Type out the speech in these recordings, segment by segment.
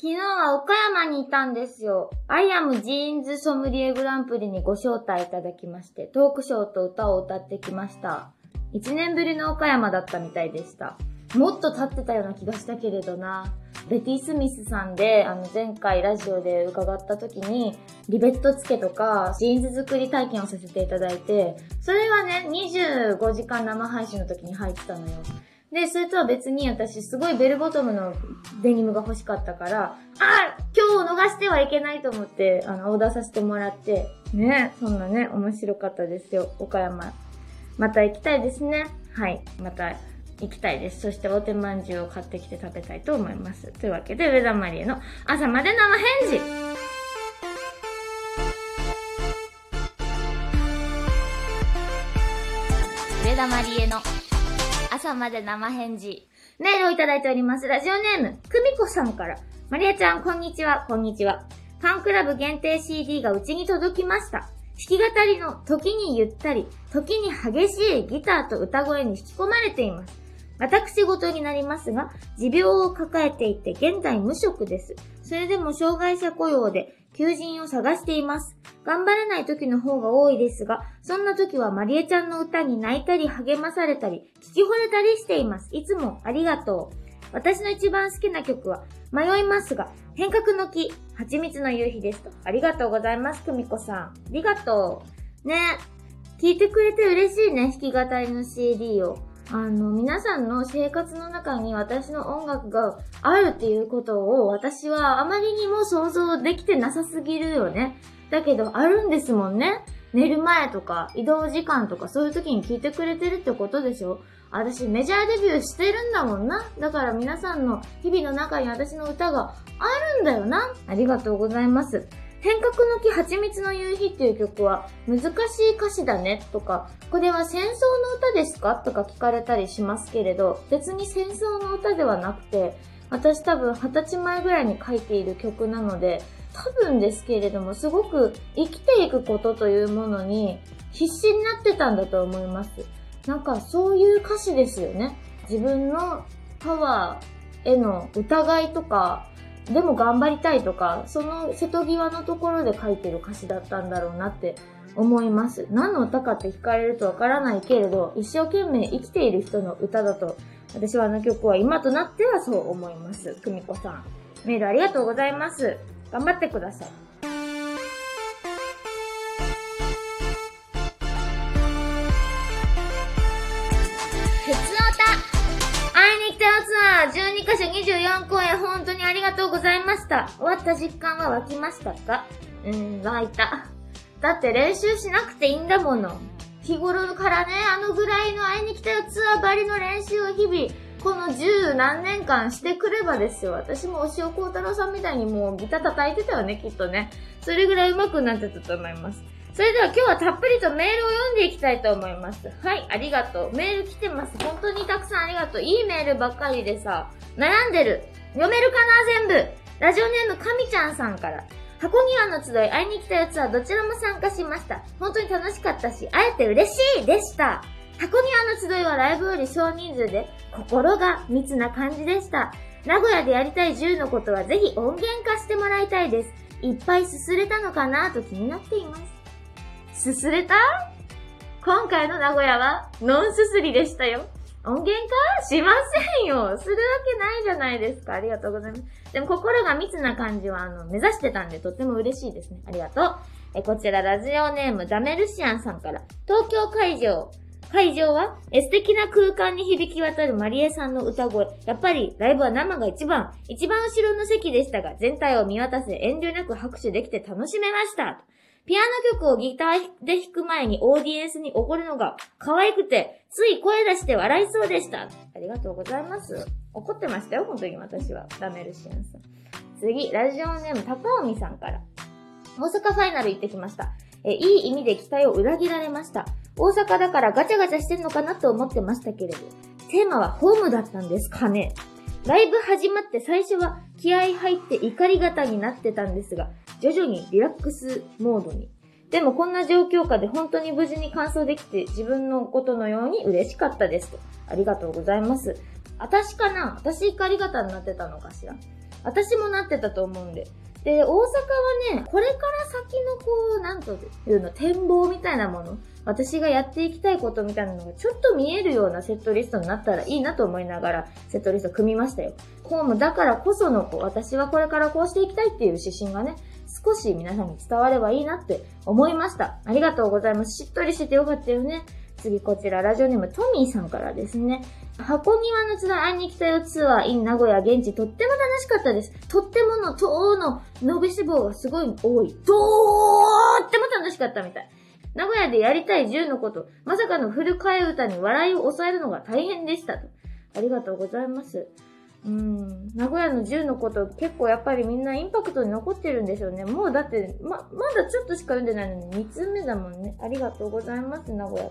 昨日は岡山にいたんですよ。 I am ジーンズソムリエグランプリにご招待いただきまして、トークショーと歌を歌ってきました。一年ぶりの岡山だったみたいでした。もっと経ってたような気がしたけれどな。ベティ・スミスさんで、あの、前回ラジオで伺った時に、リベット付けとか、ジーンズ作り体験をさせていただいて、それはね、25時間生配信の時に入ってたのよ。で、それとは別に私すごいベルボトムのデニムが欲しかったから、あ今日を逃してはいけないと思って、あの、オーダーさせてもらって、ね、そんなね、面白かったですよ、岡山。また行きたいですね。はい、また行きたいです。そしてお手まんじゅうを買ってきて食べたいと思います。というわけで、上田マリエの朝まで生返事上田マリエの朝まで生返事。メールをいただいております。ラジオネーム、くみこさんから。マリアちゃん、こんにちは、こんにちは。ファンクラブ限定 CD がうちに届きました。弾き語りの時にゆったり、時に激しいギターと歌声に引き込まれています。私事になりますが、持病を抱えていて現在無職です。それでも障害者雇用で求人を探しています。頑張れない時の方が多いですが、そんな時はマリエちゃんの歌に泣いたり励まされたり、聞き惚れたりしています。いつもありがとう。私の一番好きな曲は、迷いますが、変革の木、蜂蜜の夕日ですと。ありがとうございます、久美子さん。ありがとう。ね聞いてくれて嬉しいね、弾き語りの CD を。あの、皆さんの生活の中に私の音楽があるっていうことを私はあまりにも想像できてなさすぎるよね。だけどあるんですもんね。寝る前とか移動時間とかそういう時に聞いてくれてるってことでしょ私メジャーデビューしてるんだもんな。だから皆さんの日々の中に私の歌があるんだよな。ありがとうございます。変革の木蜂蜜の夕日っていう曲は難しい歌詞だねとか、これは戦争の歌ですかとか聞かれたりしますけれど、別に戦争の歌ではなくて、私多分二十歳前ぐらいに書いている曲なので、多分ですけれども、すごく生きていくことというものに必死になってたんだと思います。なんかそういう歌詞ですよね。自分のパワーへの疑いとか、でも頑張りたいとか、その瀬戸際のところで書いてる歌詞だったんだろうなって思います。何の歌かって聞かれるとわからないけれど、一生懸命生きている人の歌だと、私はあの曲は今となってはそう思います。久美子さん。メールありがとうございます。頑張ってください。12カ所24公演本当にありがとうございました。終わった実感は湧きましたか？うーん、湧いた。だって練習しなくていいんだもの。日頃からね、あのぐらいの会いに来たよツアーばりの練習を日々、この十何年間してくればですよ。私も押尾幸太郎さんみたいにもうギター叩いてたよね、きっとね。それぐらい上手くなってたと思います。それでは今日はたっぷりとメールを読んでいきたいと思います。はい、ありがとう。メール来てます。本当にたくさんありがとう。いいメールばっかりでさ、悩んでる。読めるかな全部。ラジオネームかみちゃんさんから。箱庭の集い、会いに来たやつはどちらも参加しました。本当に楽しかったし、会えて嬉しいでした。箱庭の集いはライブより少人数で、心が密な感じでした。名古屋でやりたい10のことはぜひ音源化してもらいたいです。いっぱいすすれたのかなと気になっています。すすれた？今回の名古屋はノンすすりでしたよ。音源化しませんよ。するわけないじゃないですか。ありがとうございます。でも心が密な感じは、あの、目指してたんでとっても嬉しいですね。ありがとう。え、こちらラジオネームダメルシアンさんから、東京会場。会場は、素敵な空間に響き渡るマリエさんの歌声。やっぱり、ライブは生が一番。一番後ろの席でしたが、全体を見渡せ遠慮なく拍手できて楽しめました。ピアノ曲をギターで弾く前にオーディエンスに怒るのが可愛くて、つい声出して笑いそうでした。ありがとうございます。怒ってましたよ、本当に私は。ダメルシアンさん。次、ラジオネーム、高尾美さんから。大阪ファイナル行ってきました。え、いい意味で期待を裏切られました。大阪だからガチャガチャしてんのかなと思ってましたけれど、テーマはホームだったんですかね。ライブ始まって最初は気合入って怒り型になってたんですが、徐々にリラックスモードに。でもこんな状況下で本当に無事に完走できて自分のことのように嬉しかったですと。ありがとうございます。私かな？私怒り型になってたのかしら？私もなってたと思うんで。で、大阪はね、これから先のこう、なんというの、展望みたいなもの、私がやっていきたいことみたいなのがちょっと見えるようなセットリストになったらいいなと思いながら、セットリスト組みましたよ。ホームだからこその、こう、私はこれからこうしていきたいっていう指針がね、少し皆さんに伝わればいいなって思いました。ありがとうございます。しっとりしててよかったよね。次こちら、ラジオネームトミーさんからですね。箱庭の津田会いに来たよツアー in 名古屋現地とっても楽しかったです。とってもの、との伸び脂肪がすごい多い。とーっても楽しかったみたい。名古屋でやりたい10のこと、まさかのフル替え歌に笑いを抑えるのが大変でしたと。ありがとうございます。うん。名古屋の10のこと結構やっぱりみんなインパクトに残ってるんでしょうね。もうだって、ま、まだちょっとしか読んでないのに2通目だもんね。ありがとうございます、名古屋。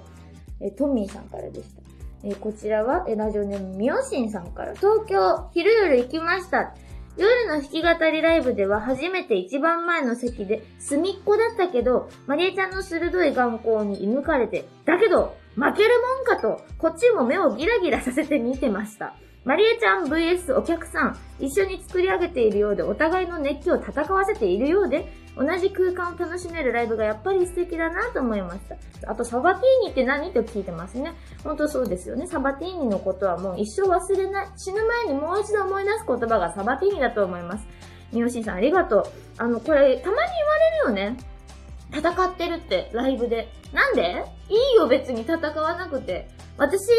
えトミーさんからでした。えこちらは、えラジオネームみおしんさんから、東京、昼夜行きました。夜の弾き語りライブでは初めて一番前の席で隅っこだったけど、マリエちゃんの鋭い眼光に射抜かれて、だけど、負けるもんかと、こっちも目をギラギラさせて見てました。マリエちゃん VS お客さん、一緒に作り上げているようで、お互いの熱気を戦わせているようで、同じ空間を楽しめるライブがやっぱり素敵だなと思いました。あと、サバティーニって何？と聞いてますね。ほんとそうですよね。サバティーニのことはもう一生忘れない。死ぬ前にもう一度思い出す言葉がサバティーニだと思います。みよしんさんありがとう。あの、これ、たまに言われるよね。戦ってるって、ライブで。なんで？いいよ、別に戦わなくて。私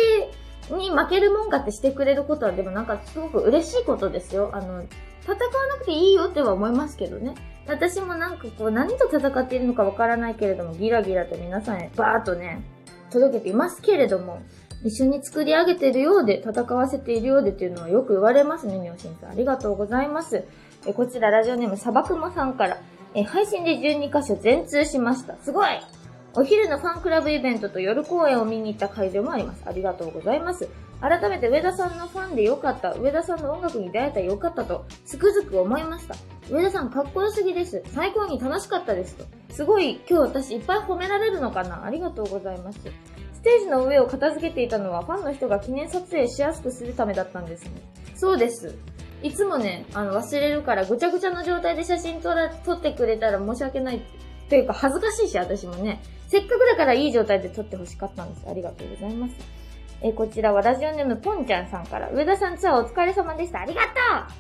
に負けるもんかってしてくれることは、でもなんかすごく嬉しいことですよ。あの、戦わなくていいよっては思いますけどね。私もなんかこう何と戦っているのかわからないけれども、ギラギラと皆さんへバーっとね、届けていますけれども、一緒に作り上げているようで、戦わせているようでっていうのはよく言われますね、みおしんさん。ありがとうございます。えこちらラジオネームサバクモさんから、え配信で12箇所全通しました。すごいお昼のファンクラブイベントと夜公演を見に行った会場もあります。ありがとうございます。改めて上田さんのファンでよかった、上田さんの音楽に出会えたよかったと、つくづく思いました。上田さんかっこよすぎです。最高に楽しかったですと。すごい今日私いっぱい褒められるのかなありがとうございます。ステージの上を片付けていたのはファンの人が記念撮影しやすくするためだったんですね。そうです。いつもね、あの忘れるからぐちゃぐちゃの状態で写真撮ら、撮ってくれたら申し訳ない。というか恥ずかしいし、私もね。せっかくだからいい状態で撮ってほしかったんです。ありがとうございます。えこちらはラジオネームポンちゃんさんから、上田さんツアーお疲れ様でした。ありがと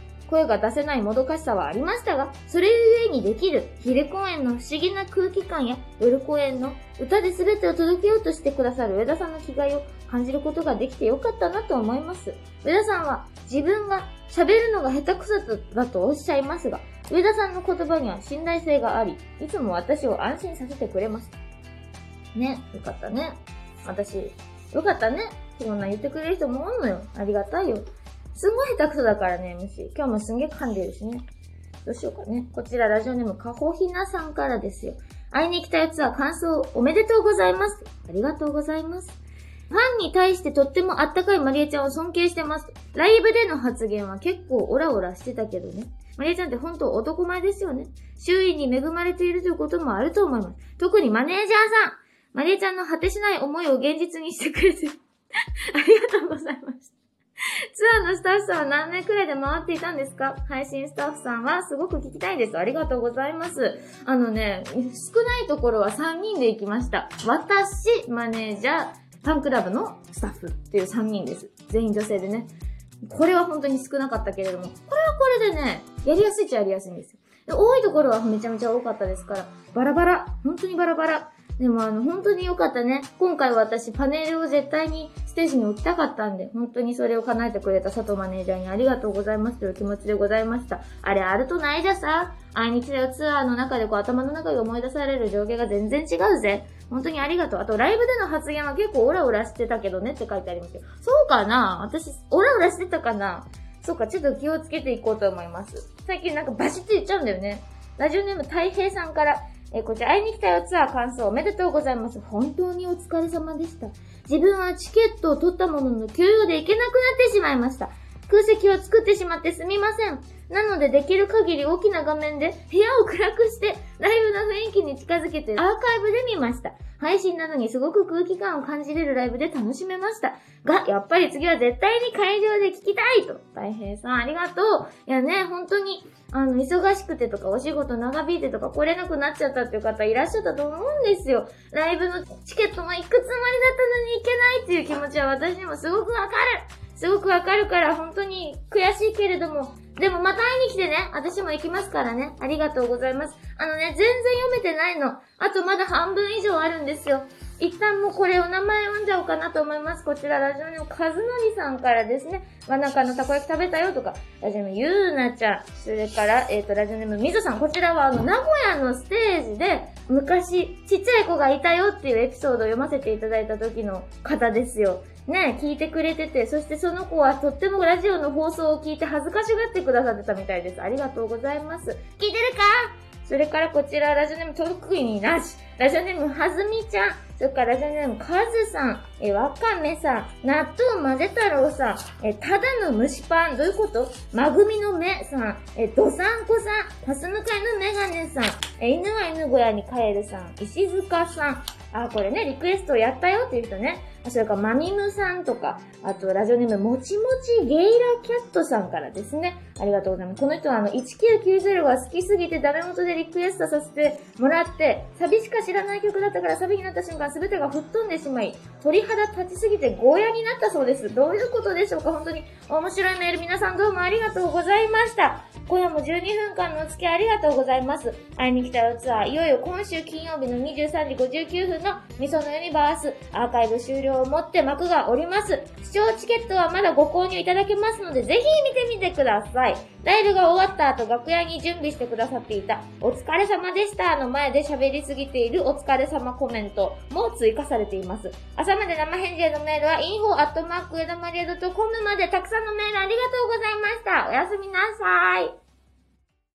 う声が出せないもどかしさはありましたが、それゆえにできる昼公演の不思議な空気感や夜公演の歌で全てを届けようとしてくださる上田さんの気概を感じることができてよかったなと思います。上田さんは自分が喋るのが下手くそだとおっしゃいますが、上田さんの言葉には信頼性があり、いつも私を安心させてくれます。ね、よかったね。私、よかったね。そんな言ってくれる人もおんのよ。ありがたいよ。すごい下手くそだからね、MC。今日もすんげえ噛んでるしね。どうしようかね。こちらラジオネームかほひなさんからですよ。会いに来たやつは感想おめでとうございます。ありがとうございます。ファンに対してとってもあったかいマリエちゃんを尊敬してます。ライブでの発言は結構オラオラしてたけどね。マリエちゃんって本当男前ですよね。周囲に恵まれているということもあると思います。特にマネージャーさん。マリエちゃんの果てしない思いを現実にしてくれて ありがとうございました。ツアーのスタッフさんは何年くらいで回っていたんですか？配信スタッフさんはすごく聞きたいです。ありがとうございます。あのね、少ないところは3人で行きました。私、マネージャー、ファンクラブのスタッフっていう3人です。全員女性でね。これは本当に少なかったけれども、これはこれでね、やりやすいっちゃやりやすいんですよ。多いところはめちゃめちゃ多かったですから、バラバラ、本当にバラバラ。でもあの、本当に良かったね。今回私パネルを絶対にステージに置きたかったんで、本当にそれを叶えてくれた佐藤マネージャーにありがとうございますという気持ちでございました。あれあるとないじゃさ。愛日だよツアーの中でこう頭の中で思い出される上下が全然違うぜ。本当にありがとう。あとライブでの発言は結構オラオラしてたけどねって書いてありますよ。そうかな私、オラオラしてたかなそうか、ちょっと気をつけていこうと思います。最近なんかバシッと言っちゃうんだよね。ラジオネーム太平さんから、えこちら、会いに来たよツアー感想おめでとうございます。本当にお疲れ様でした。自分はチケットを取ったものの休養で行けなくなってしまいました。空席を作ってしまってすみません。なのでできる限り大きな画面で部屋を暗くしてライブの雰囲気に近づけてアーカイブで見ました。配信なのにすごく空気感を感じれるライブで楽しめました。が、やっぱり次は絶対に会場で聞きたいと。大平さんありがとう。いやね、本当に、あの、忙しくてとかお仕事長引いてとか来れなくなっちゃったっていう方いらっしゃったと思うんですよ。ライブのチケットも行くつもりだったのに行けないっていう気持ちは私にもすごくわかる。すごくわかるから本当に悔しいけれども、でもまた会いに来てね、私も行きますからね。ありがとうございます。あのね、全然読めてないの。あとまだ半分以上あるんですよ。一旦もうこれお名前読んじゃおうかなと思います。こちらラジオネームかずのりさんからですね。真ん中のたこ焼き食べたよとか、ラジオネームゆうなちゃん、それから、えっ、ー、と、ラジオネームみぞさん。こちらはあの、名古屋のステージで、昔、ちっちゃい子がいたよっていうエピソードを読ませていただいた時の方ですよ。ね、聞いてくれてて、そしてその子はとってもラジオの放送を聞いて恥ずかしがってくださってたみたいです。ありがとうございます。聞いてるか？それからこちら、ラジオネーム特になし。ラジオネームはずみちゃん。それからラジオネームかずさん。え、わかめさん。納豆まぜ太郎さん。え、ただの蒸しパン。どういうこと？まぐみの目さん。え、どさんこさん。パス向かいのメガネさん。え、犬は犬小屋に帰るさん。石塚さん。あ、これね、リクエストやったよっていう人ね。それからマミムさんとか、あとラジオネームもちもちゲイラキャットさんからですね。ありがとうございます。この人はあの1990が好きすぎてダメ元でリクエストさせてもらって、サビしか知らない曲だったからサビになった瞬間全てが吹っ飛んでしまい、鳥肌立ちすぎてゴーヤになったそうです。どういうことでしょうか？本当に面白いメール皆さんどうもありがとうございました。今夜も12分間のお付き合いありがとうございます。会いに来たよツアー、いよいよ今週金曜日の23時59分のみそのユニバースアーカイブ終了をもって幕がおります。視聴チケットはまだご購入いただけますので、ぜひ見てみてください。ライブが終わった後、楽屋に準備してくださっていた、お疲れ様でしたの前で喋りすぎているお疲れ様コメントも追加されています。朝まで生返事へのメールは、info.edamaria.com までたくさんのメールありがとうございました。おやすみなさい。